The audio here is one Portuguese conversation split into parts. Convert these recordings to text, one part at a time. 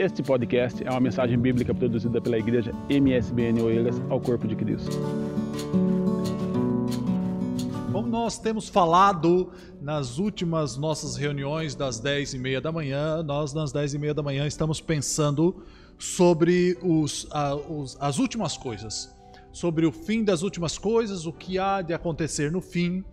Este podcast é uma mensagem bíblica produzida pela igreja MSBN Oeiras ao Corpo de Cristo. Como nós temos falado nas últimas nossas reuniões das 10 e meia da manhã, nós nas 10 e meia da manhã estamos pensando sobre os, a, os, as últimas coisas, sobre o fim das últimas coisas, o que há de acontecer no fim,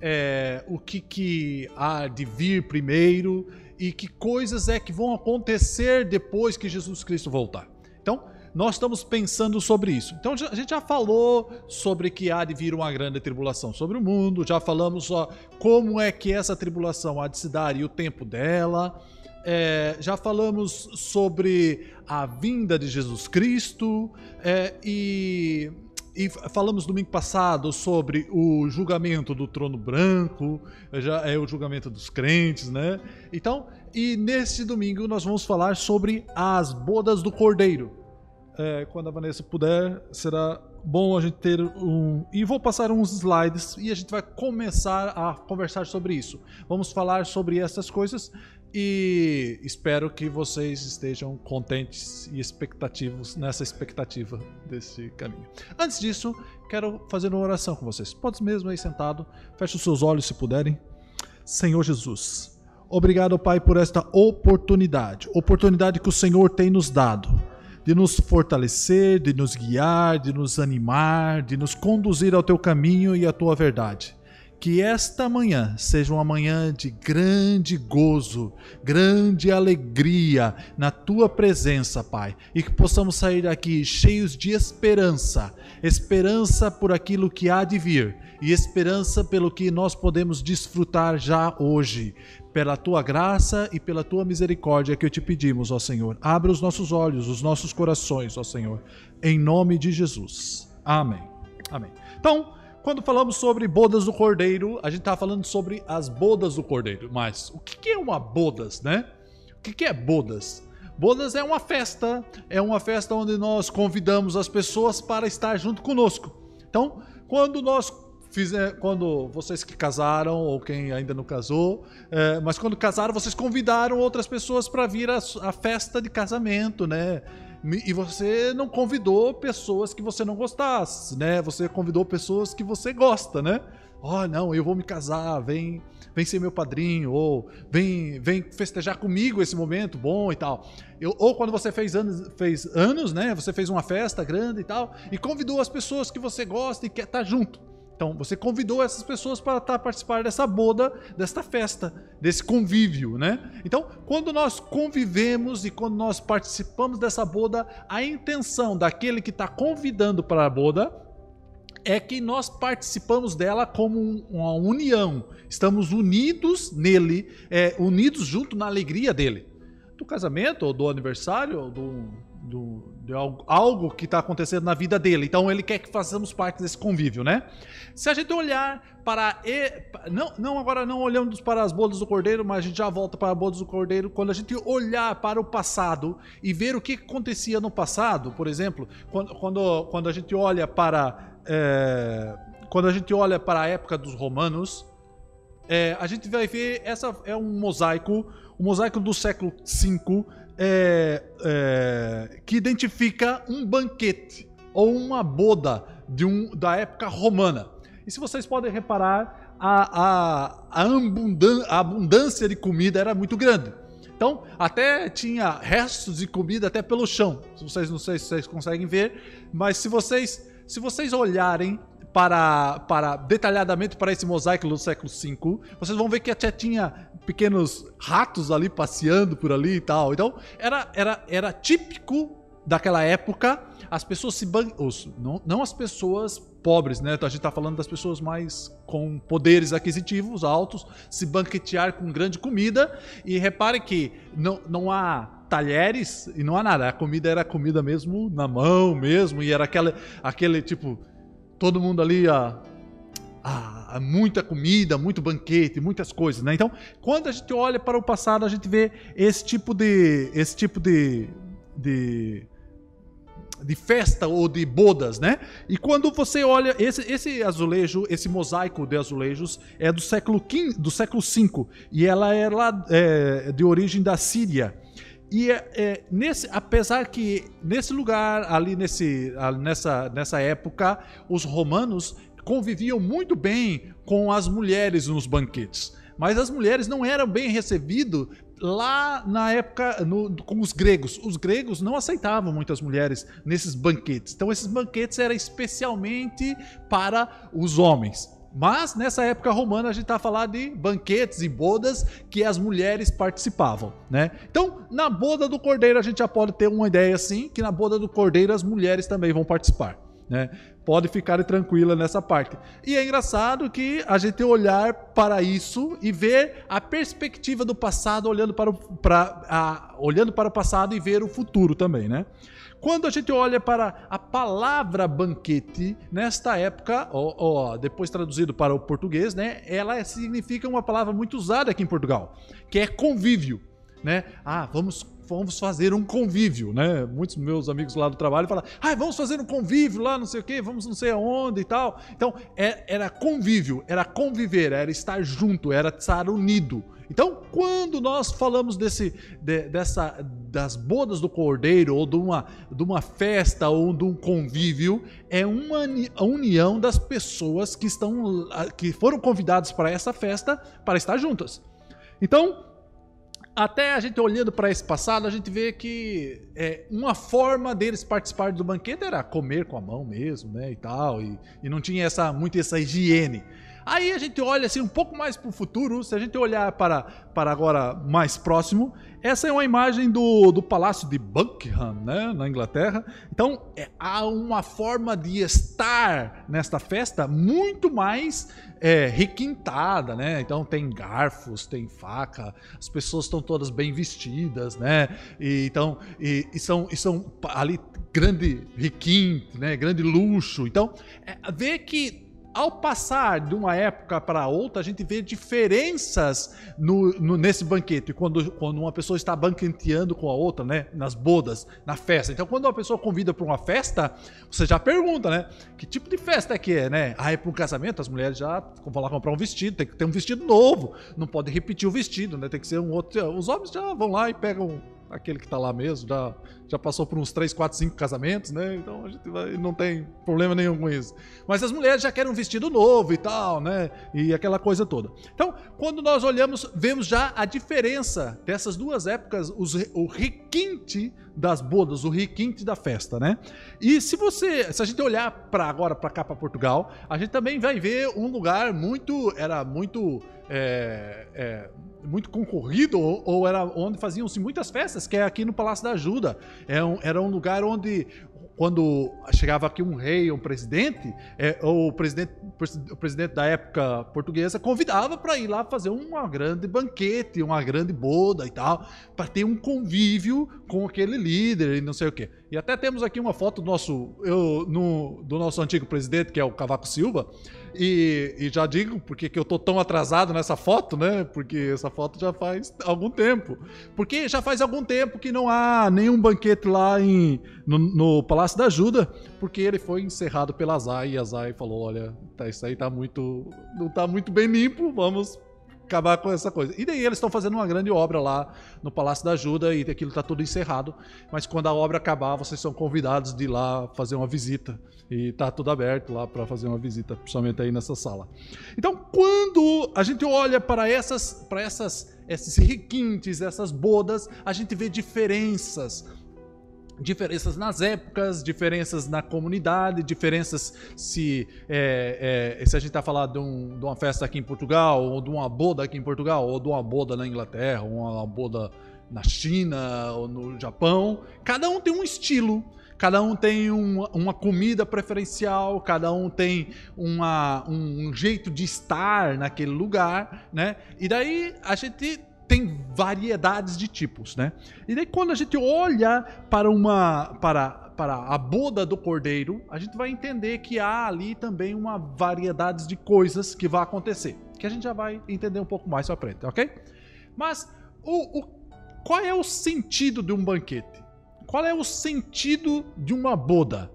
é, o que, que há de vir primeiro e que coisas é que vão acontecer depois que Jesus Cristo voltar. Então, nós estamos pensando sobre isso. Então, a gente já falou sobre que há de vir uma grande tribulação sobre o mundo, já falamos ó, como é que essa tribulação há de se dar e o tempo dela. É, já falamos sobre a vinda de Jesus Cristo é, e e falamos domingo passado sobre o julgamento do trono branco, já é o julgamento dos crentes, né? Então, e nesse domingo nós vamos falar sobre as bodas do cordeiro. É, quando a Vanessa puder, será bom a gente ter um. E vou passar uns slides e a gente vai começar a conversar sobre isso. Vamos falar sobre essas coisas e espero que vocês estejam contentes e expectativos nessa expectativa desse caminho. Antes disso, quero fazer uma oração com vocês. Pode mesmo aí sentado, feche os seus olhos se puderem. Senhor Jesus, obrigado, Pai, por esta oportunidade, oportunidade que o Senhor tem nos dado de nos fortalecer, de nos guiar, de nos animar, de nos conduzir ao teu caminho e à tua verdade. Que esta manhã seja uma manhã de grande gozo, grande alegria na tua presença, Pai, e que possamos sair daqui cheios de esperança, esperança por aquilo que há de vir e esperança pelo que nós podemos desfrutar já hoje. Pela tua graça e pela tua misericórdia que eu te pedimos, ó Senhor. Abra os nossos olhos, os nossos corações, ó Senhor, em nome de Jesus. Amém. Amém. Então, quando falamos sobre bodas do cordeiro, a gente está falando sobre as bodas do cordeiro. Mas o que é uma bodas, né? O que é bodas? Bodas é uma festa, é uma festa onde nós convidamos as pessoas para estar junto conosco. Então, quando nós fizer, quando vocês que casaram ou quem ainda não casou, é, mas quando casaram, vocês convidaram outras pessoas para vir à festa de casamento, né? E você não convidou pessoas que você não gostasse, né? Você convidou pessoas que você gosta, né? Oh, não, eu vou me casar, vem, vem ser meu padrinho, ou vem, vem festejar comigo esse momento bom e tal. Eu, ou quando você fez anos, fez anos, né? Você fez uma festa grande e tal, e convidou as pessoas que você gosta e quer estar junto. Então, você convidou essas pessoas para estar participar dessa boda, desta festa, desse convívio, né? Então, quando nós convivemos e quando nós participamos dessa boda, a intenção daquele que está convidando para a boda é que nós participamos dela como uma união. Estamos unidos nele, é, unidos junto na alegria dele. Do casamento, ou do aniversário, ou do, do, de algo, que está acontecendo na vida dele. Então ele quer que façamos parte desse convívio, né? Se a gente olhar para. Não, não agora não olhamos para as bodas do cordeiro, mas a gente já volta para as bodas do cordeiro. Quando a gente olhar para o passado e ver o que acontecia no passado, por exemplo, quando, quando, quando a gente olha para. É, quando a gente olha para a época dos romanos, é, a gente vai ver essa é um mosaico, um mosaico do século V é, é, que identifica um banquete ou uma boda de um, da época romana. E se vocês podem reparar, a, a, a, abundância de comida era muito grande. Então, até tinha restos de comida até pelo chão. Se vocês não sei se vocês conseguem ver, mas se vocês se vocês olharem para, para detalhadamente para esse mosaico do século V, vocês vão ver que até tinha pequenos ratos ali passeando por ali e tal. Então, era, era, era típico daquela época as pessoas se ban... não, não as pessoas pobres, né? Então, a gente está falando das pessoas mais com poderes aquisitivos altos se banquetear com grande comida e repare que não, não há talheres e não há nada. A comida era comida mesmo na mão mesmo e era aquele, aquele tipo todo mundo ali a muita comida, muito banquete, muitas coisas, né? Então, quando a gente olha para o passado, a gente vê esse tipo de, esse tipo de, de, de festa ou de bodas, né? E quando você olha esse, esse azulejo, esse mosaico de azulejos é do século V, do século V e ela é lá é, de origem da Síria. E é, é, nesse, apesar que nesse lugar, ali nesse, nessa, nessa época, os romanos conviviam muito bem com as mulheres nos banquetes. Mas as mulheres não eram bem recebidas lá na época no, com os gregos. Os gregos não aceitavam muitas mulheres nesses banquetes. Então esses banquetes eram especialmente para os homens. Mas nessa época romana a gente está falando de banquetes e bodas que as mulheres participavam, né? Então, na boda do cordeiro a gente já pode ter uma ideia assim, que na boda do cordeiro as mulheres também vão participar, né? Pode ficar tranquila nessa parte. E é engraçado que a gente olhar para isso e ver a perspectiva do passado olhando para o, pra, a, olhando para o passado e ver o futuro também, né? Quando a gente olha para a palavra banquete, nesta época, ó, ó, depois traduzido para o português, né, ela significa uma palavra muito usada aqui em Portugal, que é convívio. Né? Ah, vamos vamos fazer um convívio, né? Muitos meus amigos lá do trabalho falam, ah, vamos fazer um convívio lá, não sei o quê, vamos não sei aonde e tal. Então, é, era convívio, era conviver, era estar junto, era estar unido. Então, quando nós falamos desse, de, dessa, das bodas do cordeiro, ou de uma, de uma festa, ou de um convívio, é uma união das pessoas que, estão, que foram convidadas para essa festa para estar juntas. Então, até a gente olhando para esse passado, a gente vê que é, uma forma deles participarem do banquete era comer com a mão mesmo, né, e tal, e, e não tinha essa muito essa higiene. Aí a gente olha assim um pouco mais para o futuro, se a gente olhar para, para agora mais próximo, essa é uma imagem do, do Palácio de Buckingham, né, na Inglaterra. Então é, há uma forma de estar nesta festa muito mais é, requintada, né? Então tem garfos, tem faca, as pessoas estão todas bem vestidas, né? E, então e, e são, e são ali grande requinte, né? Grande luxo. Então é, vê que ao passar de uma época para outra, a gente vê diferenças no, no, nesse banquete, quando, quando uma pessoa está banqueteando com a outra, né? Nas bodas, na festa. Então, quando uma pessoa convida para uma festa, você já pergunta, né? Que tipo de festa é que é, né? Ah, é para um casamento, as mulheres já vão lá comprar um vestido, tem que ter um vestido novo, não pode repetir o vestido, né? Tem que ser um outro. Os homens já vão lá e pegam aquele que está lá mesmo, já, já passou por uns 3, 4, 5 casamentos, né? Então a gente vai, não tem problema nenhum com isso. Mas as mulheres já querem um vestido novo e tal, né? E aquela coisa toda. Então, quando nós olhamos, vemos já a diferença dessas duas épocas, os, o requinte das bodas, o requinte da festa, né? E se você, se a gente olhar para agora para cá para Portugal, a gente também vai ver um lugar muito, era muito é, é, muito concorrido ou, ou era onde faziam-se muitas festas, que é aqui no Palácio da Ajuda. É era um lugar onde quando chegava aqui um rei, um presidente, é, o, presidente o presidente da época portuguesa convidava para ir lá fazer uma grande banquete, uma grande boda e tal, para ter um convívio com aquele líder e não sei o quê. E até temos aqui uma foto do nosso, eu, no, do nosso antigo presidente, que é o Cavaco Silva, e, e, já digo porque que eu tô tão atrasado nessa foto, né? Porque essa foto já faz algum tempo. Porque já faz algum tempo que não há nenhum banquete lá em, no, no Palácio da Ajuda, porque ele foi encerrado pela Zay e a Zay falou: olha, tá, isso aí tá muito. não tá muito bem limpo, vamos acabar com essa coisa. E daí eles estão fazendo uma grande obra lá no Palácio da Ajuda e aquilo está tudo encerrado. Mas quando a obra acabar, vocês são convidados de ir lá fazer uma visita. E está tudo aberto lá para fazer uma visita, principalmente aí nessa sala. Então, quando a gente olha para essas, para essas, esses requintes, essas bodas, a gente vê diferenças diferenças nas épocas, diferenças na comunidade, diferenças se, é, é, se a gente está falando de, um, de, uma festa aqui em Portugal, ou de uma boda aqui em Portugal, ou de uma boda na Inglaterra, ou uma boda na China, ou no Japão. Cada um tem um estilo, cada um tem um, uma comida preferencial, cada um tem uma, um jeito de estar naquele lugar, né? E daí a gente tem variedades de tipos, né? E daí quando a gente olha para uma para para a boda do cordeiro, a gente vai entender que há ali também uma variedade de coisas que vai acontecer, que a gente já vai entender um pouco mais para frente, ok? Mas o, o, qual é o sentido de um banquete? Qual é o sentido de uma boda?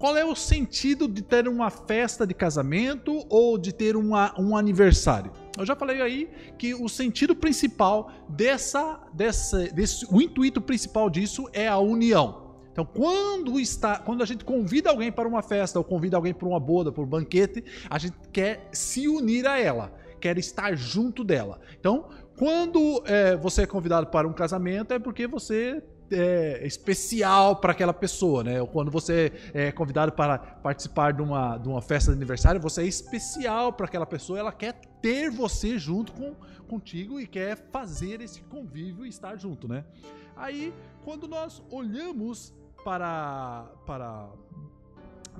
Qual é o sentido de ter uma festa de casamento ou de ter uma, um aniversário? Eu já falei aí que o sentido principal dessa, dessa, desse, o intuito principal disso é a união. Então, quando está, quando a gente convida alguém para uma festa ou convida alguém para uma boda, para um banquete, a gente quer se unir a ela, quer estar junto dela. Então, quando é, você é convidado para um casamento, é porque você é, especial para aquela pessoa, né? Quando você é convidado para participar de uma, de uma festa de aniversário, você é especial para aquela pessoa, ela quer ter você junto com, contigo e quer fazer esse convívio e estar junto, né? Aí, quando nós olhamos para, para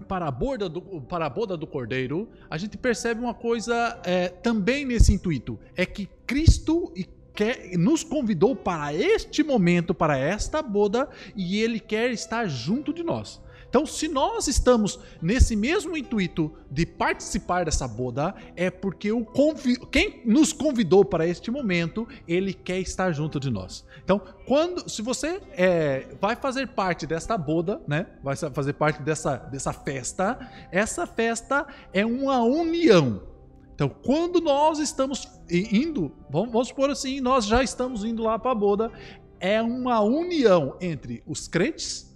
para a, borda do, para a boda do cordeiro, a gente percebe uma coisa é, também nesse intuito: é que Cristo e quer, nos convidou para este momento, para esta boda, e ele quer estar junto de nós. Então, se nós estamos nesse mesmo intuito de participar dessa boda, é porque o convi quem nos convidou para este momento, ele quer estar junto de nós. Então, quando, se você é, vai fazer parte desta boda, né, vai fazer parte dessa, dessa festa, essa festa é uma união. Então, quando nós estamos indo, vamos, supor assim, nós já estamos indo lá para a boda, é uma união entre os crentes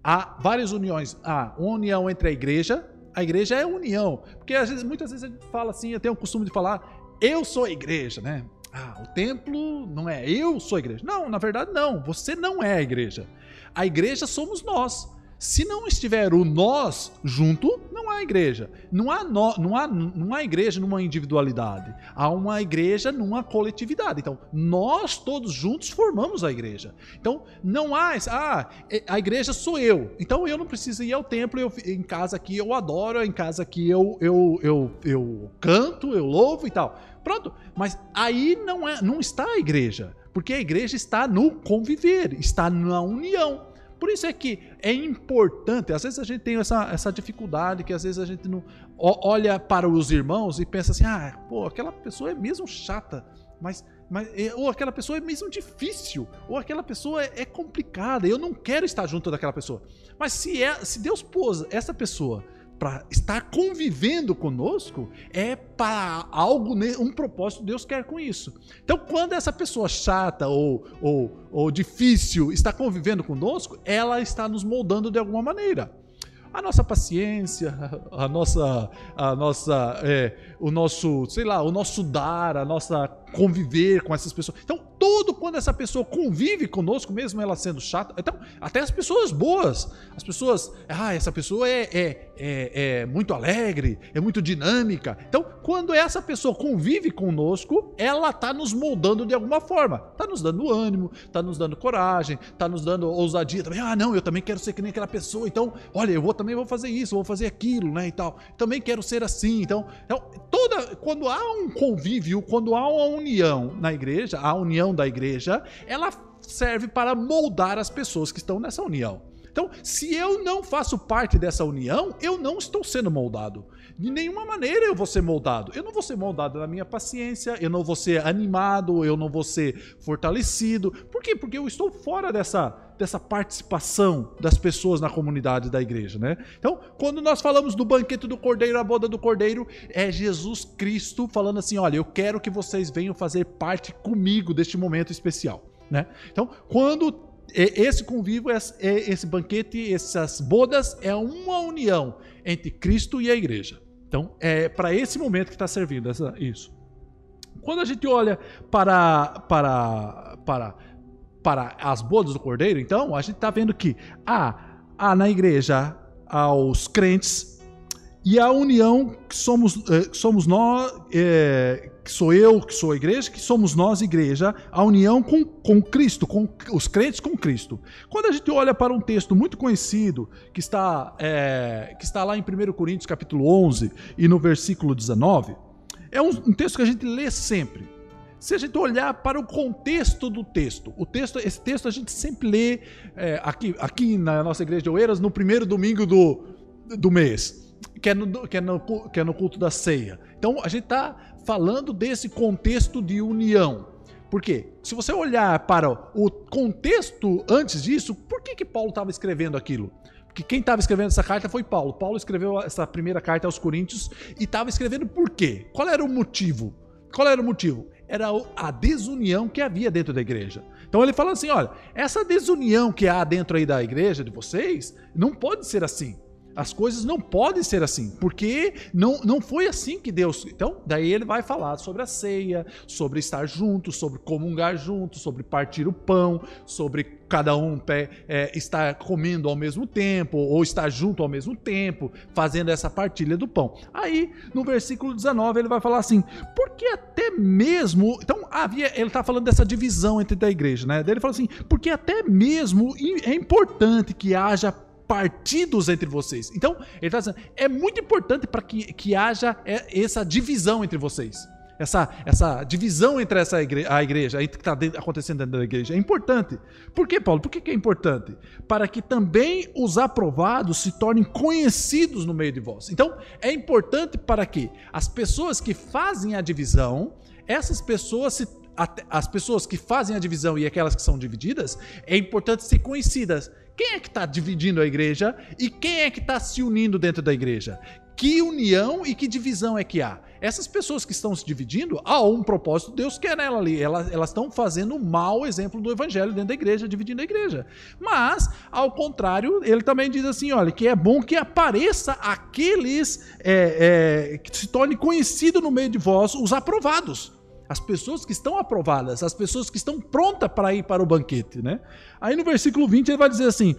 há várias uniões. Há uma união entre a igreja. A igreja é união. Porque às vezes, muitas vezes a gente fala assim, eu tenho o costume de falar, eu sou a igreja, né? Ah, o templo não é eu sou a igreja. Não, na verdade não. Você não é a igreja. A igreja somos nós. Se não estiver o nós junto, não há igreja. Não há, no, não há, não há igreja numa individualidade. Há uma igreja numa coletividade. Então, nós todos juntos formamos a igreja. Então, não há. Ah, é, a igreja sou eu. Então, eu não preciso ir ao templo. Eu, em casa aqui eu adoro. Em casa aqui eu, eu, eu, eu canto, eu louvo e tal. Pronto. Mas aí não, é, não está a igreja. Porque a igreja está no conviver, está na união. Por isso é que é importante, às vezes a gente tem essa, essa dificuldade, que às vezes a gente não olha para os irmãos e pensa assim, ah, pô, aquela pessoa é mesmo chata, mas, mas ou aquela pessoa é mesmo difícil, ou aquela pessoa é, é complicada, eu não quero estar junto daquela pessoa. Mas se, é, se Deus pôs essa pessoa para estar convivendo conosco, é para algo, um propósito Deus quer com isso. Então, quando essa pessoa chata ou, ou, ou difícil está convivendo conosco, ela está nos moldando de alguma maneira a nossa paciência, a nossa, a nossa, é, o nosso, sei lá, o nosso dar, a nossa conviver com essas pessoas. Então, todo quando essa pessoa convive conosco, mesmo ela sendo chata, então, até as pessoas boas, as pessoas, ah, essa pessoa é, é, é, é muito alegre, é muito dinâmica. Então, quando essa pessoa convive conosco, ela está nos moldando de alguma forma, está nos dando ânimo, está nos dando coragem, está nos dando ousadia também. Ah, não, eu também quero ser que nem aquela pessoa. Então, olha, eu vou também vou fazer isso, vou fazer aquilo, né, e tal. Também quero ser assim. Então, então toda quando há um convívio, quando há uma união na igreja, a união da igreja, ela serve para moldar as pessoas que estão nessa união. Então, se eu não faço parte dessa união, eu não estou sendo moldado. De nenhuma maneira eu vou ser moldado. Eu não vou ser moldado na minha paciência, eu não vou ser animado, eu não vou ser fortalecido. Por quê? Porque eu estou fora dessa, dessa participação das pessoas na comunidade da igreja, né? Então, quando nós falamos do banquete do Cordeiro, a boda do Cordeiro, é Jesus Cristo falando assim: olha, eu quero que vocês venham fazer parte comigo deste momento especial, né? Então, quando esse convívio, esse banquete, essas bodas é uma união entre Cristo e a igreja. Então, é para esse momento que está servindo essa, isso. Quando a gente olha para, para, para, para as bodas do Cordeiro, então, a gente está vendo que há, há na igreja aos crentes e a união que somos, eh, somos nós, é, que sou eu, que sou a igreja, que somos nós, igreja, a união com, com Cristo, com os crentes com Cristo. Quando a gente olha para um texto muito conhecido, que está, é, que está lá em 1 Coríntios capítulo 11 e no versículo 19, é um, um texto que a gente lê sempre. Se a gente olhar para o contexto do texto, o texto, esse texto a gente sempre lê é, aqui, aqui na nossa igreja de Oeiras no primeiro domingo do, do mês, que é, no, que, é no, que é no culto da ceia. Então a gente está falando desse contexto de união. Por quê? Se você olhar para o contexto antes disso, por que, que Paulo estava escrevendo aquilo? que quem estava escrevendo essa carta foi Paulo. Paulo escreveu essa primeira carta aos Coríntios e estava escrevendo por quê? Qual era o motivo? Qual era o motivo? Era a desunião que havia dentro da igreja. Então ele fala assim: olha, essa desunião que há dentro aí da igreja de vocês não pode ser assim. As coisas não podem ser assim, porque não, não foi assim que Deus. Então, daí ele vai falar sobre a ceia, sobre estar junto, sobre comungar junto, sobre partir o pão, sobre cada um é, estar comendo ao mesmo tempo, ou estar junto ao mesmo tempo, fazendo essa partilha do pão. Aí, no versículo 19, ele vai falar assim: porque até mesmo. Então, havia. Ele está falando dessa divisão entre a igreja, né? Daí ele fala assim: porque até mesmo é importante que haja partidos entre vocês. Então, ele está dizendo, é muito importante para que, que haja é, essa divisão entre vocês. Essa, essa divisão entre essa igreja, a igreja, que está acontecendo dentro da igreja, é importante. Por que, Paulo? Por que, que é importante? Para que também os aprovados se tornem conhecidos no meio de vós. Então, é importante para que as pessoas que fazem a divisão, essas pessoas se as pessoas que fazem a divisão e aquelas que são divididas, é importante ser conhecidas. Quem é que está dividindo a igreja e quem é que está se unindo dentro da igreja? Que união e que divisão é que há? Essas pessoas que estão se dividindo, há um propósito, Deus quer nela ali. Elas, estão fazendo um mau exemplo do evangelho dentro da igreja, dividindo a igreja. Mas, ao contrário, ele também diz assim: olha, que é bom que apareça aqueles é, é, que se torne conhecido no meio de vós os aprovados as pessoas que estão aprovadas, as pessoas que estão prontas para ir para o banquete, né? Aí no versículo 20 ele vai dizer assim: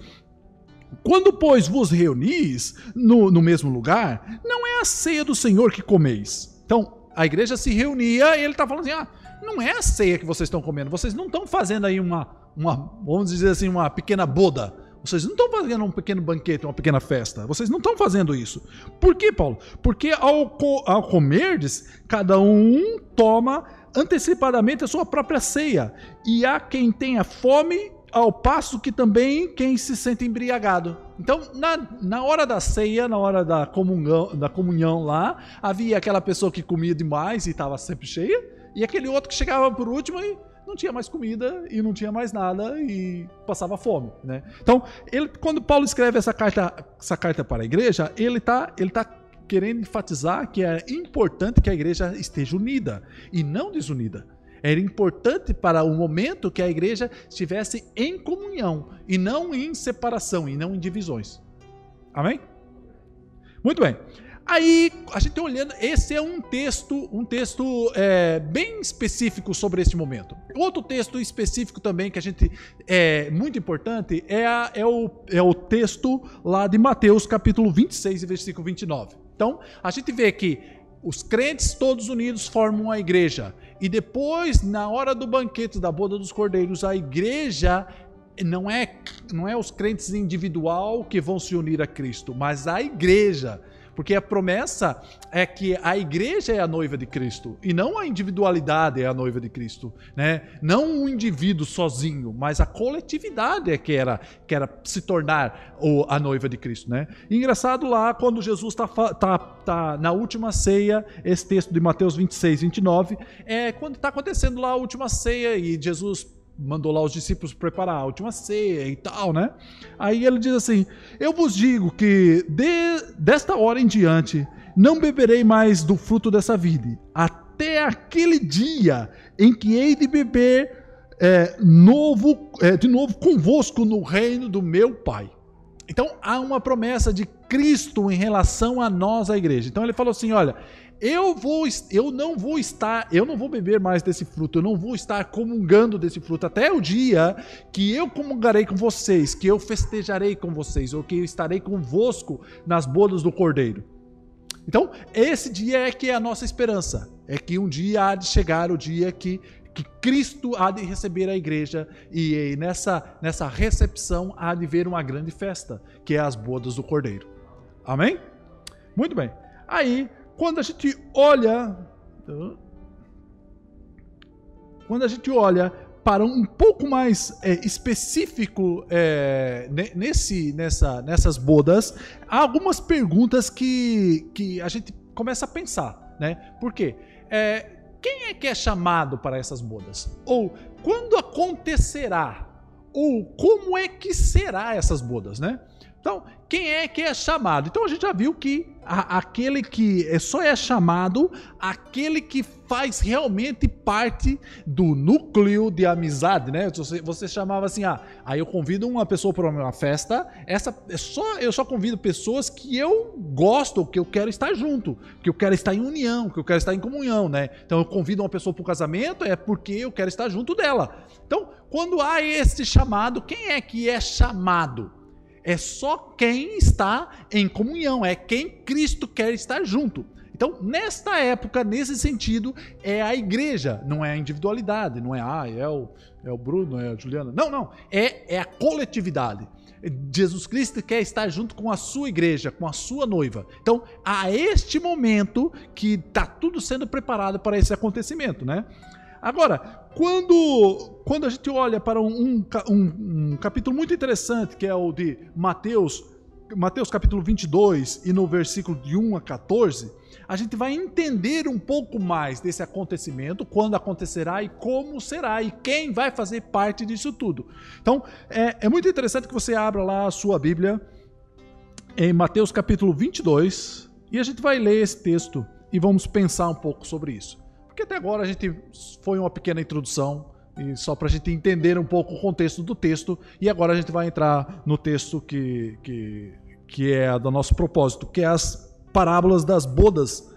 Quando, pois, vos reunis no, no mesmo lugar, não é a ceia do Senhor que comeis. Então, a igreja se reunia e ele está falando assim: ah, não é a ceia que vocês estão comendo, vocês não estão fazendo aí uma, uma, vamos dizer assim, uma pequena boda. Vocês não estão fazendo um pequeno banquete, uma pequena festa. Vocês não estão fazendo isso. Por quê, Paulo? Porque ao, ao comerdes, cada um toma antecipadamente a sua própria ceia. E há quem tenha fome, ao passo que também quem se sente embriagado. Então, na, na hora da ceia, na hora da comunhão, da comunhão lá, havia aquela pessoa que comia demais e estava sempre cheia, e aquele outro que chegava por último e não tinha mais comida e não tinha mais nada e passava fome, né? Então, ele, quando Paulo escreve essa carta, essa carta para a igreja, ele está ele tá querendo enfatizar que é importante que a igreja esteja unida e não desunida. Era importante para o momento que a igreja estivesse em comunhão e não em separação e não em divisões. Amém? Muito bem. Aí a gente olhando, esse é um texto, um texto é, bem específico sobre este momento. Outro texto específico também que a gente é muito importante é, a, é, o, é o texto lá de Mateus capítulo 26 versículo 29. Então a gente vê que os crentes todos unidos formam a igreja. E depois na hora do banquete da boda dos cordeiros a igreja não é não é os crentes individual que vão se unir a Cristo, mas a igreja porque a promessa é que a igreja é a noiva de Cristo e não a individualidade é a noiva de Cristo, né? Não um indivíduo sozinho, mas a coletividade é que era, que era se tornar o, a noiva de Cristo, né? E engraçado lá quando Jesus está tá, tá na última ceia, esse texto de Mateus 26, 29, é quando está acontecendo lá a última ceia e Jesus mandou lá os discípulos preparar a última ceia e tal, né? Aí ele diz assim: Eu vos digo que de, desta hora em diante não beberei mais do fruto dessa vide, até aquele dia em que hei de beber é, novo, é, de novo convosco no reino do meu Pai. Então há uma promessa de Cristo em relação a nós, a igreja. Então ele falou assim: olha, eu vou, eu não vou estar, eu não vou beber mais desse fruto, eu não vou estar comungando desse fruto até o dia que eu comungarei com vocês, que eu festejarei com vocês, ou que eu estarei convosco nas bodas do Cordeiro. Então, esse dia é que é a nossa esperança, é que um dia há de chegar o dia que que Cristo há de receber a igreja e nessa, nessa recepção há de ver uma grande festa, que é as bodas do Cordeiro. Amém? Muito bem. Aí quando a gente olha. Quando a gente olha para um pouco mais é, específico é, nesse, nessa, nessas bodas, há algumas perguntas que, que a gente começa a pensar, né? Por quê? É, quem é que é chamado para essas bodas? Ou quando acontecerá? Ou como é que será essas bodas, né? Então, quem é que é chamado? Então a gente já viu que a, aquele que é, só é chamado aquele que faz realmente parte do núcleo de amizade, né? Você, você chamava assim, ah, aí eu convido uma pessoa para uma festa, essa é só eu só convido pessoas que eu gosto, que eu quero estar junto, que eu quero estar em união, que eu quero estar em comunhão, né? Então eu convido uma pessoa para o casamento é porque eu quero estar junto dela. Então, quando há esse chamado, quem é que é chamado? É só quem está em comunhão, é quem Cristo quer estar junto. Então, nesta época, nesse sentido, é a igreja, não é a individualidade, não é, ah, é o, é o Bruno, é a Juliana. Não, não. É, é a coletividade. Jesus Cristo quer estar junto com a sua igreja, com a sua noiva. Então, a este momento que está tudo sendo preparado para esse acontecimento, né? Agora, quando, quando a gente olha para um, um, um, capítulo muito interessante, que é o de Mateus, Mateus capítulo 22, e no versículo de 1 a 14, a gente vai entender um pouco mais desse acontecimento, quando acontecerá e como será, e quem vai fazer parte disso tudo. Então, é, é muito interessante que você abra lá a sua Bíblia em Mateus capítulo 22, e a gente vai ler esse texto e vamos pensar um pouco sobre isso. Porque até agora a gente foi uma pequena introdução e só para a gente entender um pouco o contexto do texto. E agora a gente vai entrar no texto que, que, que é do nosso propósito, que é as parábolas das bodas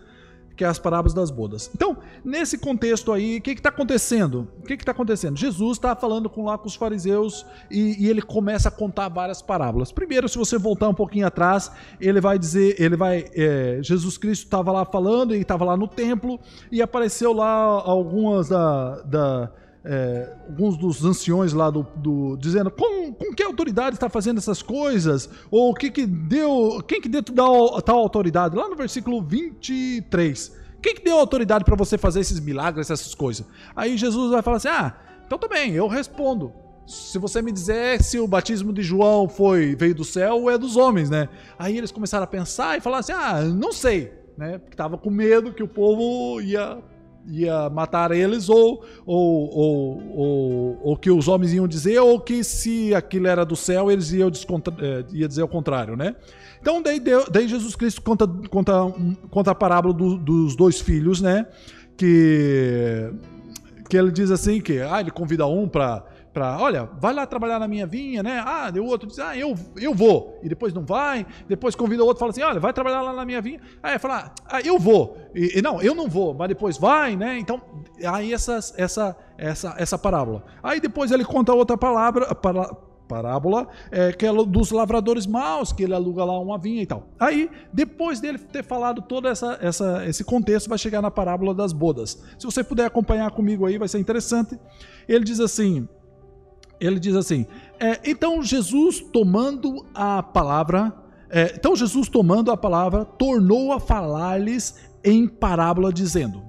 que é as parábolas das bodas. Então, nesse contexto aí, o que está acontecendo? O que está acontecendo? Jesus está falando com lá com os fariseus e, e, ele começa a contar várias parábolas. Primeiro, se você voltar um pouquinho atrás, ele vai dizer, ele vai, é, Jesus Cristo estava lá falando e estava lá no templo e apareceu lá algumas da, da é, alguns dos anciões lá do, do dizendo com, com que autoridade está fazendo essas coisas? Ou o que que deu quem que deu tal, tal autoridade? Lá no versículo 23 quem que deu autoridade para você fazer esses milagres essas coisas? Aí Jesus vai falar assim ah então também eu respondo. Se você me dizer se o batismo de João foi veio do céu ou é dos homens né? Aí eles começaram a pensar e falar assim ah não sei né? Porque tava com medo que o povo ia ia matar eles, ou, ou, ou, ou, ou, que os homens iam dizer, ou que se aquilo era do céu, eles iam ia dizer o contrário, né? Então, daí, daí Jesus Cristo conta, conta, conta a parábola do, dos dois filhos, né? Que, que ele diz assim, que ah, ele convida um para para, olha, vai lá trabalhar na minha vinha, né? Ah, o outro diz, ah, eu, eu vou. E depois não vai. Depois convida o outro, fala assim, olha, vai trabalhar lá na minha vinha. Aí fala, ah, eu vou. E, e, não, eu não vou, mas depois vai, né? Então, aí essa, essa, essa, essa parábola. Aí depois ele conta outra palavra, para, parábola, é, que é dos lavradores maus, que ele aluga lá uma vinha e tal. Aí, depois dele ter falado todo essa, essa, esse contexto, vai chegar na parábola das bodas. Se você puder acompanhar comigo aí, vai ser interessante. Ele diz assim: ele diz assim: é, então Jesus tomando a palavra, é, então Jesus tomando a palavra, tornou a falar-lhes em parábola, dizendo: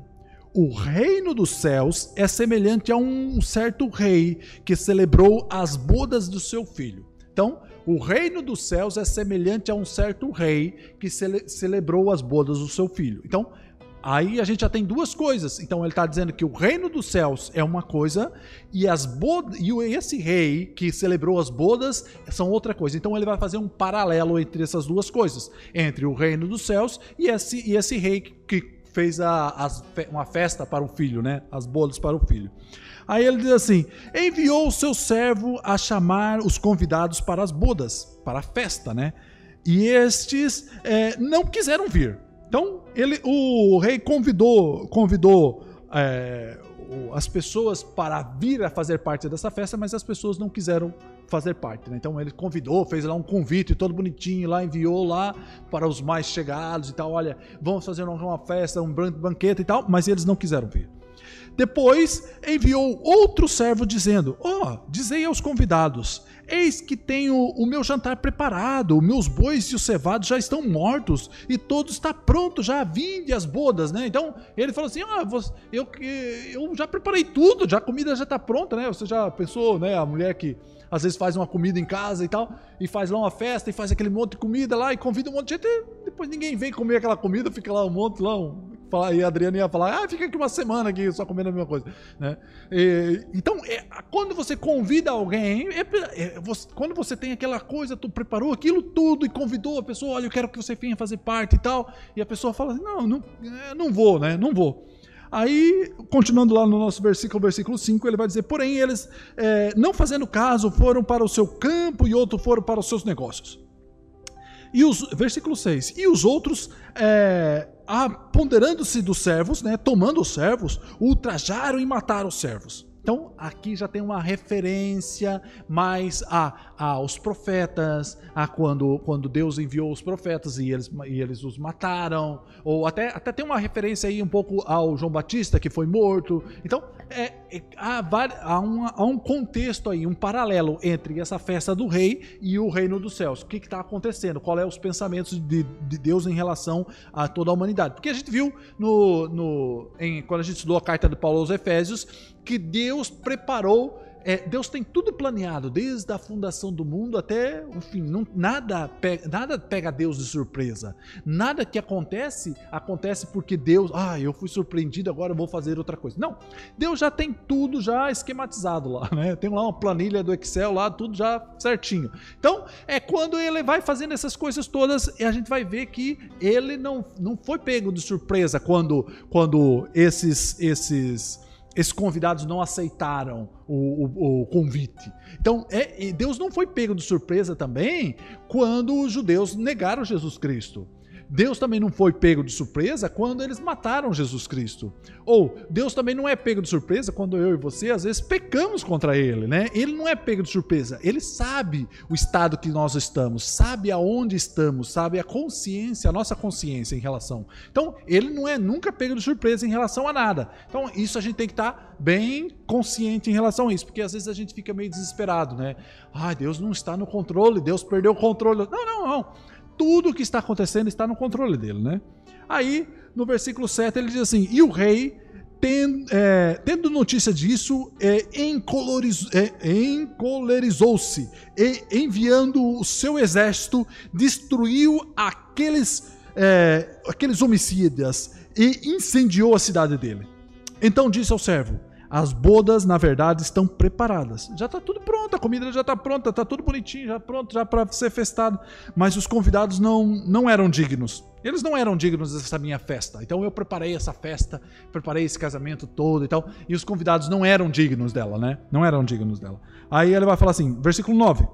O reino dos céus é semelhante a um certo rei que celebrou as bodas do seu filho. Então, o reino dos céus é semelhante a um certo rei que cele celebrou as bodas do seu filho. Então, Aí a gente já tem duas coisas. Então ele está dizendo que o reino dos céus é uma coisa e as bodas e esse rei que celebrou as bodas são outra coisa. Então ele vai fazer um paralelo entre essas duas coisas, entre o reino dos céus e esse, e esse rei que fez a, uma festa para o filho, né? As bodas para o filho. Aí ele diz assim: enviou o seu servo a chamar os convidados para as bodas, para a festa, né? E estes é, não quiseram vir. Então, ele, o rei convidou, convidou é, as pessoas para vir a fazer parte dessa festa, mas as pessoas não quiseram fazer parte. Né? Então ele convidou, fez lá um convite todo bonitinho, lá enviou lá para os mais chegados e tal. Olha, vamos fazer uma festa, um banquete e tal, mas eles não quiseram vir. Depois enviou outro servo dizendo: Ó, oh, dizei aos convidados: Eis que tenho o meu jantar preparado, meus bois e os cevados já estão mortos, e tudo está pronto, já vinde as bodas, né? Então ele falou assim: ah, eu, eu já preparei tudo, já a comida já está pronta, né? Você já pensou, né? A mulher que às vezes faz uma comida em casa e tal, e faz lá uma festa e faz aquele monte de comida lá e convida um monte de gente, e depois ninguém vem comer aquela comida, fica lá um monte lá, um, E a Adriana ia falar, ah, fica aqui uma semana aqui só comendo a mesma coisa. Né? E, então, é, quando você convida alguém, é, é, você, quando você tem aquela coisa, tu preparou aquilo tudo e convidou a pessoa, olha, eu quero que você venha fazer parte e tal, e a pessoa fala assim, não, não, é, não vou, né? Não vou. Aí, continuando lá no nosso versículo, versículo 5, ele vai dizer: Porém, eles, é, não fazendo caso, foram para o seu campo e outros foram para os seus negócios. E os, versículo 6: E os outros, é, ponderando-se dos servos, né, tomando os servos, ultrajaram e mataram os servos. Então, aqui já tem uma referência mais a, aos profetas, a quando, quando Deus enviou os profetas e eles, e eles os mataram, ou até, até tem uma referência aí um pouco ao João Batista, que foi morto. Então, é, é há, há, há, um contexto aí, um paralelo entre essa festa do rei e o reino dos céus. O que está acontecendo? Qual é os pensamentos de, de, Deus em relação a toda a humanidade? Porque a gente viu no, no, em, quando a gente estudou a carta de Paulo aos Efésios que Deus preparou. É, Deus tem tudo planeado, desde a fundação do mundo até o fim. Não, nada, pega, nada pega Deus de surpresa. Nada que acontece, acontece porque Deus, ah, eu fui surpreendido, agora eu vou fazer outra coisa. Não, Deus já tem tudo já esquematizado lá, né? Tem lá uma planilha do Excel lá, tudo já certinho. Então, é quando ele vai fazendo essas coisas todas, e a gente vai ver que ele não, não foi pego de surpresa quando, quando esses, esses esses convidados não aceitaram o, o, o convite. Então, é, Deus não foi pego de surpresa também quando os judeus negaram Jesus Cristo. Deus também não foi pego de surpresa quando eles mataram Jesus Cristo. Ou Deus também não é pego de surpresa quando eu e você às vezes pecamos contra ele, né? Ele não é pego de surpresa. Ele sabe o estado que nós estamos, sabe aonde estamos, sabe a consciência, a nossa consciência em relação. Então, ele não é nunca pego de surpresa em relação a nada. Então, isso a gente tem que estar tá bem consciente em relação a isso, porque às vezes a gente fica meio desesperado, né? Ai, Deus não está no controle, Deus perdeu o controle. Não, não, não tudo o que está acontecendo está no controle dele, né? Aí, no versículo 7, ele diz assim: E o rei, ten, é, tendo notícia disso, é, é, encolerizou-se e, enviando o seu exército, destruiu aqueles, é, aqueles homicidas e incendiou a cidade dele. Então disse ao servo: as bodas, na verdade, estão preparadas. Já está tudo pronto, a comida já está pronta, está tudo bonitinho, já pronto, já para ser festado. Mas os convidados não, não eram dignos. Eles não eram dignos dessa minha festa. Então eu preparei essa festa, preparei esse casamento todo e tal. E os convidados não eram dignos dela, né? Não eram dignos dela. Aí ele vai falar assim, versículo 9.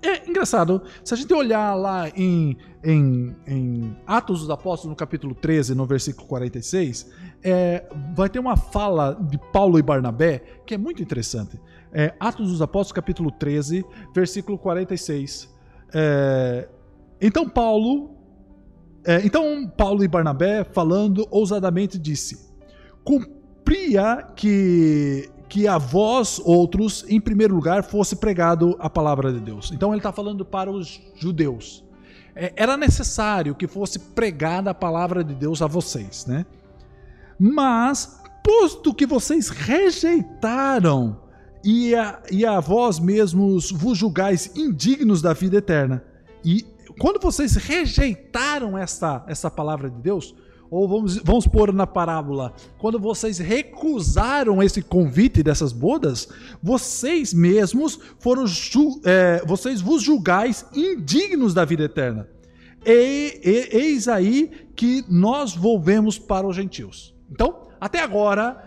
É engraçado, se a gente olhar lá em, em, em, Atos dos Apóstolos, no capítulo 13, no versículo 46, é, vai ter uma fala de Paulo e Barnabé que é muito interessante. É, Atos dos Apóstolos, capítulo 13, versículo 46. É, então Paulo, é, então Paulo e Barnabé, falando ousadamente, disse: Cumpria que que a vós, outros, em primeiro lugar, fosse pregado a palavra de Deus. Então ele está falando para os judeus. É, era necessário que fosse pregada a palavra de Deus a vocês, né? Mas, posto que vocês rejeitaram e a, e a vós mesmos vos julgais indignos da vida eterna, e quando vocês rejeitaram essa, essa palavra de Deus, ou vamos, vamos pôr na parábola, quando vocês recusaram esse convite dessas bodas, vocês mesmos foram, é, vocês vos julgais indignos da vida eterna. E, e, eis aí que nós volvemos para os gentios. Então, até agora,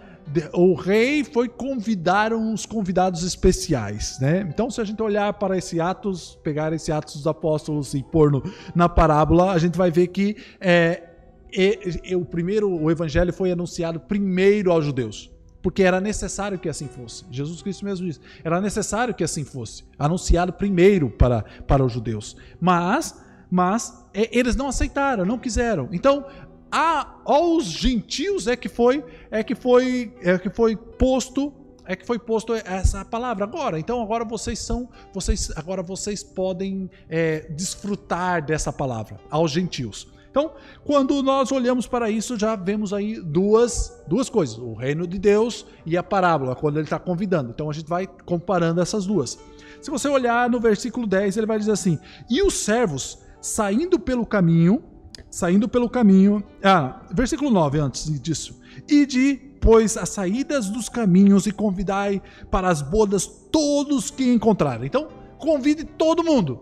o rei foi convidar uns convidados especiais, né? Então, se a gente olhar para esse Atos, pegar esse Atos dos Apóstolos e pôr no, na parábola, a gente vai ver que é, e, e, o primeiro o evangelho foi anunciado primeiro aos judeus, porque era necessário que assim fosse. Jesus Cristo mesmo disse: era necessário que assim fosse, anunciado primeiro para, para os judeus. Mas, mas eles não aceitaram, não quiseram. Então, a, aos gentios é que foi é que foi é que foi posto é que foi posto essa palavra agora. Então agora vocês são, vocês agora vocês podem é, desfrutar dessa palavra aos gentios. Então, quando nós olhamos para isso, já vemos aí duas, duas coisas: o reino de Deus e a parábola, quando ele está convidando. Então a gente vai comparando essas duas. Se você olhar no versículo 10, ele vai dizer assim: E os servos, saindo pelo caminho, saindo pelo caminho. Ah, versículo 9 antes disso. E de, pois, as saídas dos caminhos e convidai para as bodas todos que encontrarem. Então, convide todo mundo.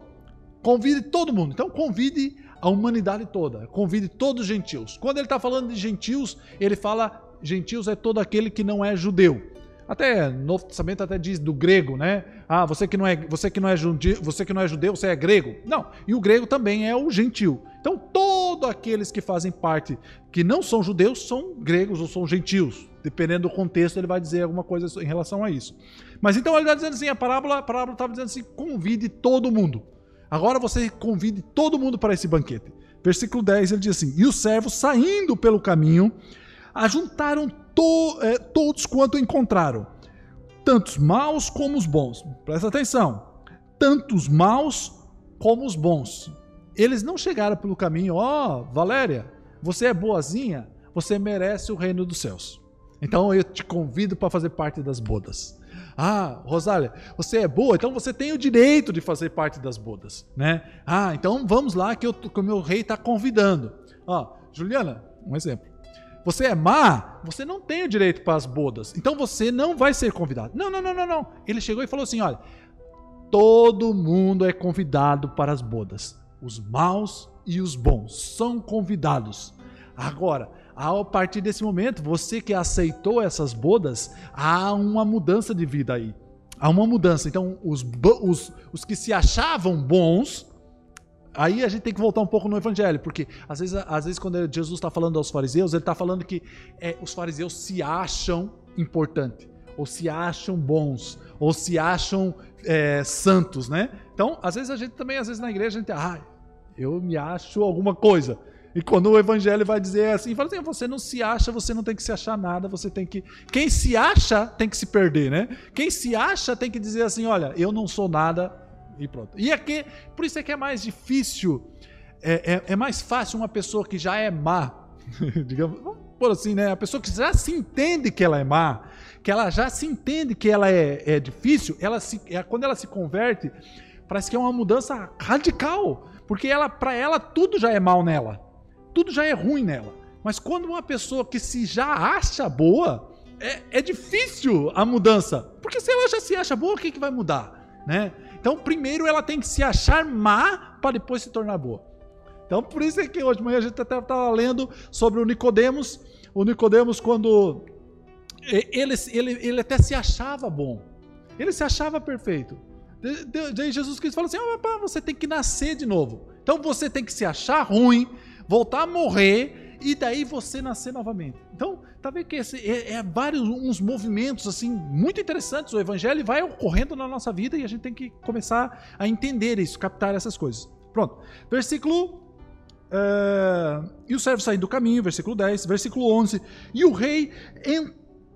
Convide todo mundo. Então, convide a humanidade toda. Convide todos os gentios. Quando ele está falando de gentios, ele fala gentios é todo aquele que não é judeu. Até no Novo Testamento até diz do grego, né? Ah, você que não é, você que não é judeu, você que não é judeu, você é grego. Não, e o grego também é o gentil. Então, todos aqueles que fazem parte, que não são judeus, são gregos ou são gentios. Dependendo do contexto, ele vai dizer alguma coisa em relação a isso. Mas então ele está dizendo assim, a parábola, a parábola estava dizendo assim, convide todo mundo. Agora você convide todo mundo para esse banquete. Versículo 10, ele diz assim, e os servos saindo pelo caminho, ajuntaram to, é, todos quanto encontraram, tantos maus como os bons. Presta atenção. Tantos maus como os bons. Eles não chegaram pelo caminho, ó, oh, Valéria, você é boazinha, você merece o reino dos céus. Então eu te convido para fazer parte das bodas. Ah, Rosália, você é boa, então você tem o direito de fazer parte das bodas, né? Ah, então vamos lá que, eu, que o meu rei está convidando. Ó, Juliana, um exemplo você é má, você não tem o direito para as bodas. Então você não vai ser convidado. Não, não, não, não, não. Ele chegou e falou assim: olha, todo mundo é convidado para as bodas. Os maus e os bons são convidados. Agora, a partir desse momento, você que aceitou essas bodas, há uma mudança de vida aí. Há uma mudança. Então, os, os, os que se achavam bons Aí a gente tem que voltar um pouco no evangelho, porque às vezes, às vezes quando Jesus está falando aos fariseus, ele está falando que é, os fariseus se acham importantes, ou se acham bons, ou se acham é, santos, né? Então, às vezes a gente também, às vezes na igreja, a gente, ah, eu me acho alguma coisa. E quando o evangelho vai dizer assim, fala assim, você não se acha, você não tem que se achar nada, você tem que. Quem se acha tem que se perder, né? Quem se acha tem que dizer assim, olha, eu não sou nada, e pronto. E aqui, por isso é que é mais difícil, é, é, é mais fácil uma pessoa que já é má, digamos, vamos assim, né? A pessoa que já se entende que ela é má, que ela já se entende que ela é, é difícil, ela se, é, quando ela se converte, parece que é uma mudança radical, porque ela, para ela tudo já é mal nela, tudo já é ruim nela. Mas quando uma pessoa que se já acha boa, é, é difícil a mudança, porque se ela já se acha boa, o que, que vai mudar, né? Então, primeiro ela tem que se achar má para depois se tornar boa. Então, por isso é que hoje de manhã a gente até estava lendo sobre o Nicodemos. O Nicodemos, quando ele, ele, ele até se achava bom, ele se achava perfeito. Daí Jesus Cristo fala assim: oh, você tem que nascer de novo. Então você tem que se achar ruim, voltar a morrer e daí você nascer novamente. Então, tá vendo que esse, é, é, vários uns movimentos assim muito interessantes. O evangelho vai ocorrendo na nossa vida e a gente tem que começar a entender isso, captar essas coisas. Pronto. Versículo Uh, e o servo saindo do caminho, versículo 10, versículo 11. E o rei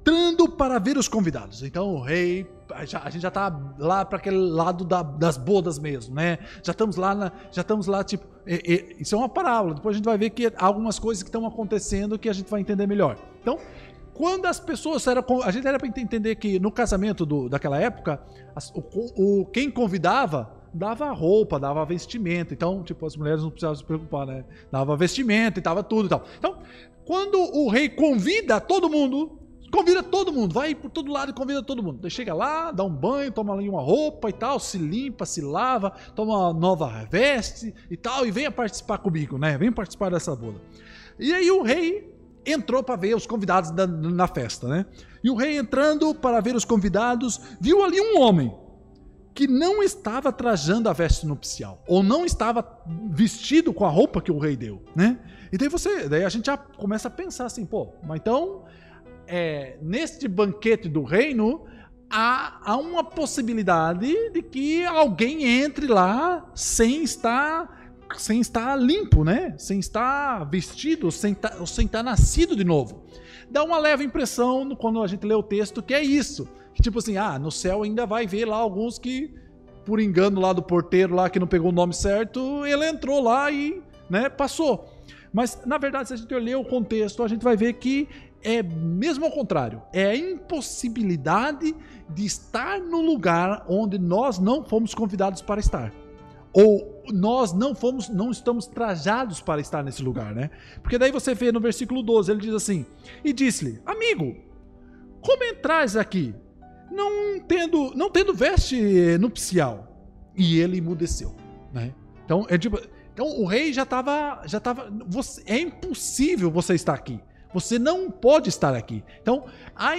entrando para ver os convidados. Então o rei a gente já está lá para aquele lado da, das bodas mesmo, né? Já estamos lá, na, já estamos lá, tipo, isso é uma parábola. Depois a gente vai ver que há algumas coisas que estão acontecendo que a gente vai entender melhor. Então, quando as pessoas eram, a gente era para entender que no casamento do, daquela época, as, o, o, quem convidava dava roupa, dava vestimenta. Então, tipo, as mulheres não precisavam se preocupar, né? Dava vestimenta e tava tudo e tal. Então, quando o rei convida todo mundo, Convida todo mundo, vai por todo lado e convida todo mundo. chega lá, dá um banho, toma ali uma roupa e tal, se limpa, se lava, toma uma nova veste e tal, e venha participar comigo, né? Venha participar dessa boda. E aí o rei entrou para ver os convidados da, na festa, né? E o rei entrando para ver os convidados, viu ali um homem que não estava trajando a veste nupcial, ou não estava vestido com a roupa que o rei deu, né? E daí você, daí a gente já começa a pensar assim, pô, mas então é, neste banquete do reino, há, há uma possibilidade de que alguém entre lá sem estar sem estar limpo, né? Sem estar vestido, sem estar, tá, sem estar nascido de novo. Dá uma leve impressão quando a gente lê o texto que é isso. Tipo assim, ah, no céu ainda vai ver lá alguns que, por engano lá do porteiro lá que não pegou o nome certo, ele entrou lá e né, passou. Mas, na verdade, se a gente ler o contexto, a gente vai ver que é mesmo ao contrário, é a impossibilidade de estar no lugar onde nós não fomos convidados para estar. ou nós não fomos, não estamos trajados para estar nesse lugar, né? Porque daí você vê no versículo 12, ele diz assim: "E disse-lhe: Amigo, como entrais aqui, não tendo, não tendo veste nupcial?" E ele emudeceu, né? Então, é tipo, então o rei já estava, já tava, você, é impossível você estar aqui. Você não pode estar aqui. Então, a,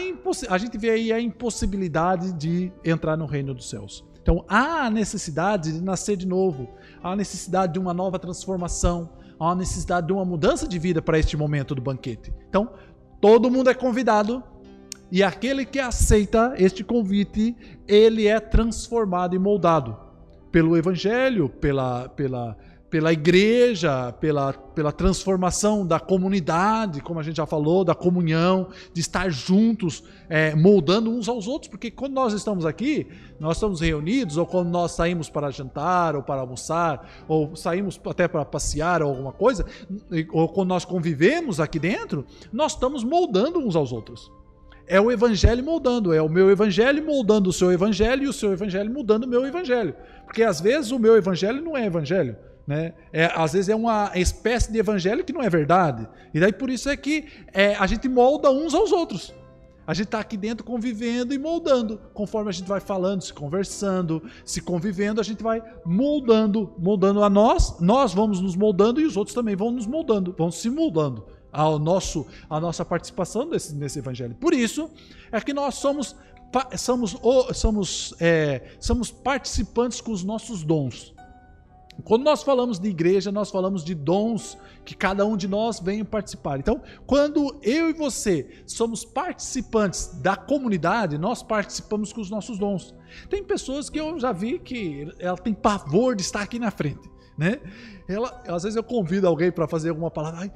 a gente vê aí a impossibilidade de entrar no reino dos céus. Então, há a necessidade de nascer de novo, há a necessidade de uma nova transformação, há a necessidade de uma mudança de vida para este momento do banquete. Então, todo mundo é convidado e aquele que aceita este convite, ele é transformado e moldado pelo evangelho, pela, pela pela igreja, pela, pela transformação da comunidade, como a gente já falou, da comunhão, de estar juntos, é, moldando uns aos outros, porque quando nós estamos aqui, nós estamos reunidos, ou quando nós saímos para jantar, ou para almoçar, ou saímos até para passear ou alguma coisa, ou quando nós convivemos aqui dentro, nós estamos moldando uns aos outros. É o evangelho moldando, é o meu evangelho moldando o seu evangelho e o seu evangelho mudando o meu evangelho. Porque às vezes o meu evangelho não é evangelho. Né? É, às vezes é uma espécie de evangelho que não é verdade. E daí por isso é que é, a gente molda uns aos outros. A gente está aqui dentro convivendo e moldando. Conforme a gente vai falando, se conversando, se convivendo, a gente vai moldando, moldando a nós, nós vamos nos moldando e os outros também vão nos moldando, vão se moldando ao nosso, a nossa participação desse, nesse evangelho. Por isso é que nós somos, somos, somos, é, somos participantes com os nossos dons. Quando nós falamos de igreja, nós falamos de dons que cada um de nós vem participar. Então, quando eu e você somos participantes da comunidade, nós participamos com os nossos dons. Tem pessoas que eu já vi que ela tem pavor de estar aqui na frente, né? Ela, às vezes eu convido alguém para fazer alguma palavra, Ai,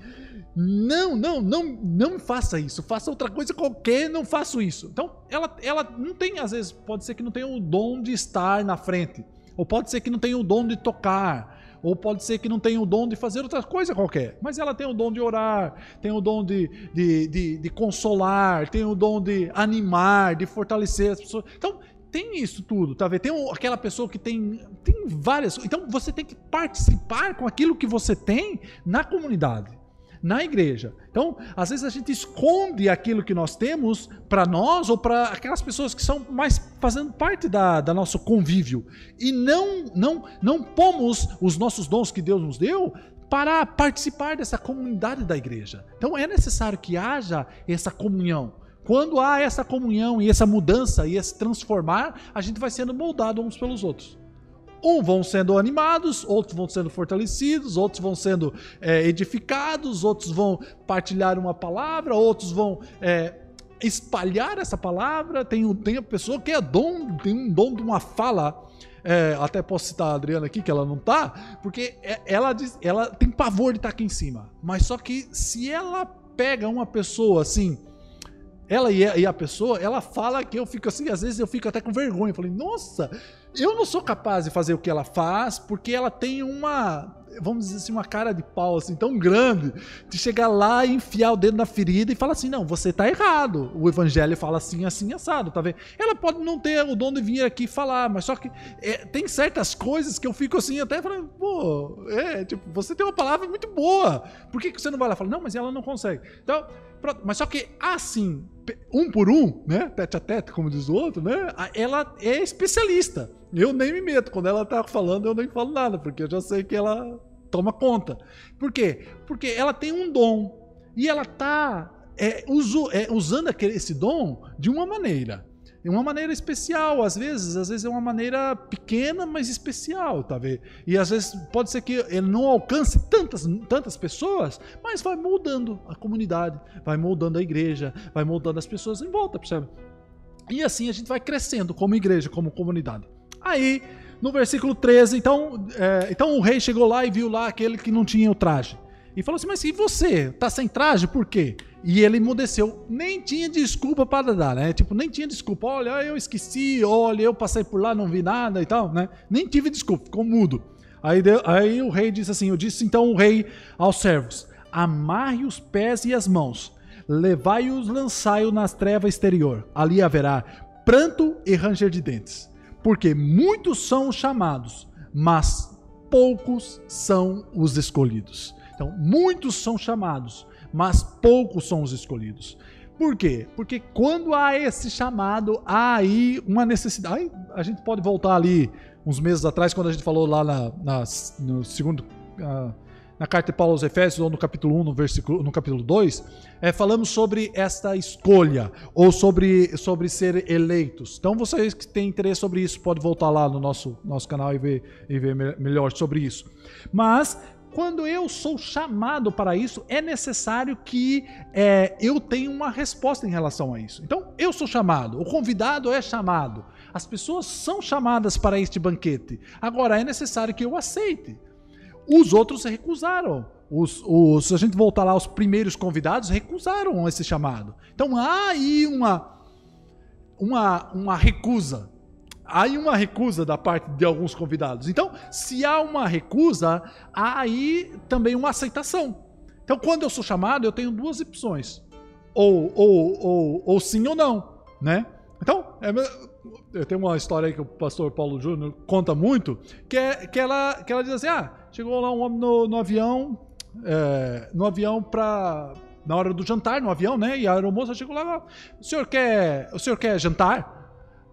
não, não, não, não faça isso, faça outra coisa qualquer, não faço isso. Então, ela, ela não tem, às vezes, pode ser que não tenha o dom de estar na frente. Ou pode ser que não tenha o dom de tocar, ou pode ser que não tenha o dom de fazer outra coisa qualquer, mas ela tem o dom de orar, tem o dom de, de, de, de consolar, tem o dom de animar, de fortalecer as pessoas. Então, tem isso tudo, tá vendo? Tem aquela pessoa que tem, tem várias. Então, você tem que participar com aquilo que você tem na comunidade na igreja. Então, às vezes a gente esconde aquilo que nós temos para nós ou para aquelas pessoas que são mais fazendo parte da, da nosso convívio e não não não pomos os nossos dons que Deus nos deu para participar dessa comunidade da igreja. Então é necessário que haja essa comunhão. Quando há essa comunhão e essa mudança e esse transformar, a gente vai sendo moldado uns pelos outros. Um vão sendo animados, outros vão sendo fortalecidos, outros vão sendo é, edificados, outros vão partilhar uma palavra, outros vão é, espalhar essa palavra. Tem, tem a pessoa que é dom, tem um dom de uma fala. É, até posso citar a Adriana aqui, que ela não tá, porque é, ela, diz, ela tem pavor de estar tá aqui em cima. Mas só que se ela pega uma pessoa assim, ela e a, pessoa, ela fala que eu fico assim, às vezes eu fico até com vergonha. Eu falei, nossa, eu não sou capaz de fazer o que ela faz, porque ela tem uma, vamos dizer assim, uma cara de pau assim tão grande, de chegar lá e enfiar o dedo na ferida e falar assim: "Não, você tá errado". O evangelho fala assim, assim assado, tá vendo? Ela pode não ter o dom de vir aqui falar, mas só que é, tem certas coisas que eu fico assim até falando, pô, é, tipo, você tem uma palavra muito boa. Por que, que você não vai lá falar? Não, mas ela não consegue. Então, mas só que assim, um por um, né? Tete a tete, como diz o outro, né? Ela é especialista. Eu nem me meto. Quando ela tá falando, eu nem falo nada, porque eu já sei que ela toma conta. Por quê? Porque ela tem um dom. E ela tá é, é, usando aquele, esse dom de uma maneira. De uma maneira especial, às vezes, às vezes é uma maneira pequena, mas especial, tá vendo? E às vezes pode ser que ele não alcance tantas, tantas pessoas, mas vai moldando a comunidade, vai moldando a igreja, vai moldando as pessoas em volta, percebe? E assim a gente vai crescendo como igreja, como comunidade. Aí, no versículo 13, então, é, então o rei chegou lá e viu lá aquele que não tinha o traje. E falou assim: Mas e você? Tá sem traje? Por quê? E ele emudeceu. Nem tinha desculpa para dar, né? Tipo, nem tinha desculpa. Olha, eu esqueci, olha, eu passei por lá, não vi nada e tal, né? Nem tive desculpa, ficou mudo. Aí, deu, aí o rei disse assim: Eu disse então o rei aos servos: Amarre os pés e as mãos, levai-os, lançai-os nas trevas exterior. Ali haverá pranto e ranger de dentes porque muitos são chamados, mas poucos são os escolhidos. Então, muitos são chamados, mas poucos são os escolhidos. Por quê? Porque quando há esse chamado, há aí uma necessidade. a gente pode voltar ali uns meses atrás, quando a gente falou lá na, na no segundo. Uh, na carta de Paulo aos Efésios, ou no capítulo 1, no, versículo, no capítulo 2, é, falamos sobre esta escolha, ou sobre, sobre ser eleitos. Então, vocês que têm interesse sobre isso, pode voltar lá no nosso, nosso canal e ver, e ver melhor sobre isso. Mas, quando eu sou chamado para isso, é necessário que é, eu tenha uma resposta em relação a isso. Então, eu sou chamado, o convidado é chamado, as pessoas são chamadas para este banquete. Agora, é necessário que eu aceite. Os outros recusaram. Os, os, se a gente voltar lá, os primeiros convidados recusaram esse chamado. Então há aí uma, uma, uma recusa. Aí uma recusa da parte de alguns convidados. Então, se há uma recusa, há aí também uma aceitação. Então, quando eu sou chamado, eu tenho duas opções: ou, ou, ou, ou sim ou não, né? Então, é, eu tenho uma história aí que o pastor Paulo Júnior conta muito, que, é, que, ela, que ela diz assim: ah, chegou lá um homem no, no avião, é, no avião para na hora do jantar, no avião, né? E a aeromoça chegou lá, o senhor quer, o senhor quer jantar?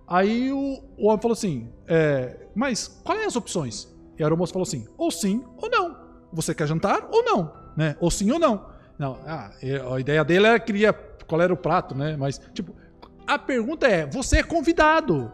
Aí o, o homem falou assim, é, mas quais as opções? E a aeromoça falou assim, ou sim ou não. Você quer jantar ou não, né? Ou sim ou não. Não, ah, a ideia dele era queria qual era o prato, né? Mas tipo, a pergunta é: você é convidado?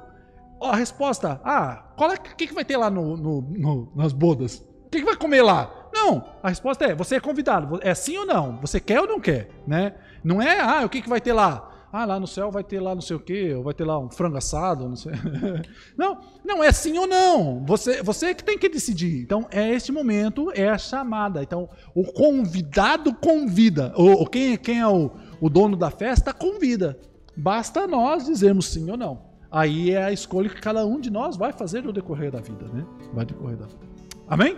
A resposta: ah, qual é, o que, que vai ter lá no, no, no nas bodas? O que, que vai comer lá? Não, a resposta é: você é convidado. É sim ou não? Você quer ou não quer? Né? Não é, ah, o que, que vai ter lá? Ah, lá no céu vai ter lá não sei o quê, ou vai ter lá um frango assado, não sei. não, não, é sim ou não. Você, você que tem que decidir. Então, é este momento, é a chamada. Então, o convidado convida. Ou, quem, quem é o, o dono da festa convida. Basta nós dizermos sim ou não. Aí é a escolha que cada um de nós vai fazer no decorrer da vida, né? Vai decorrer da vida. Amém?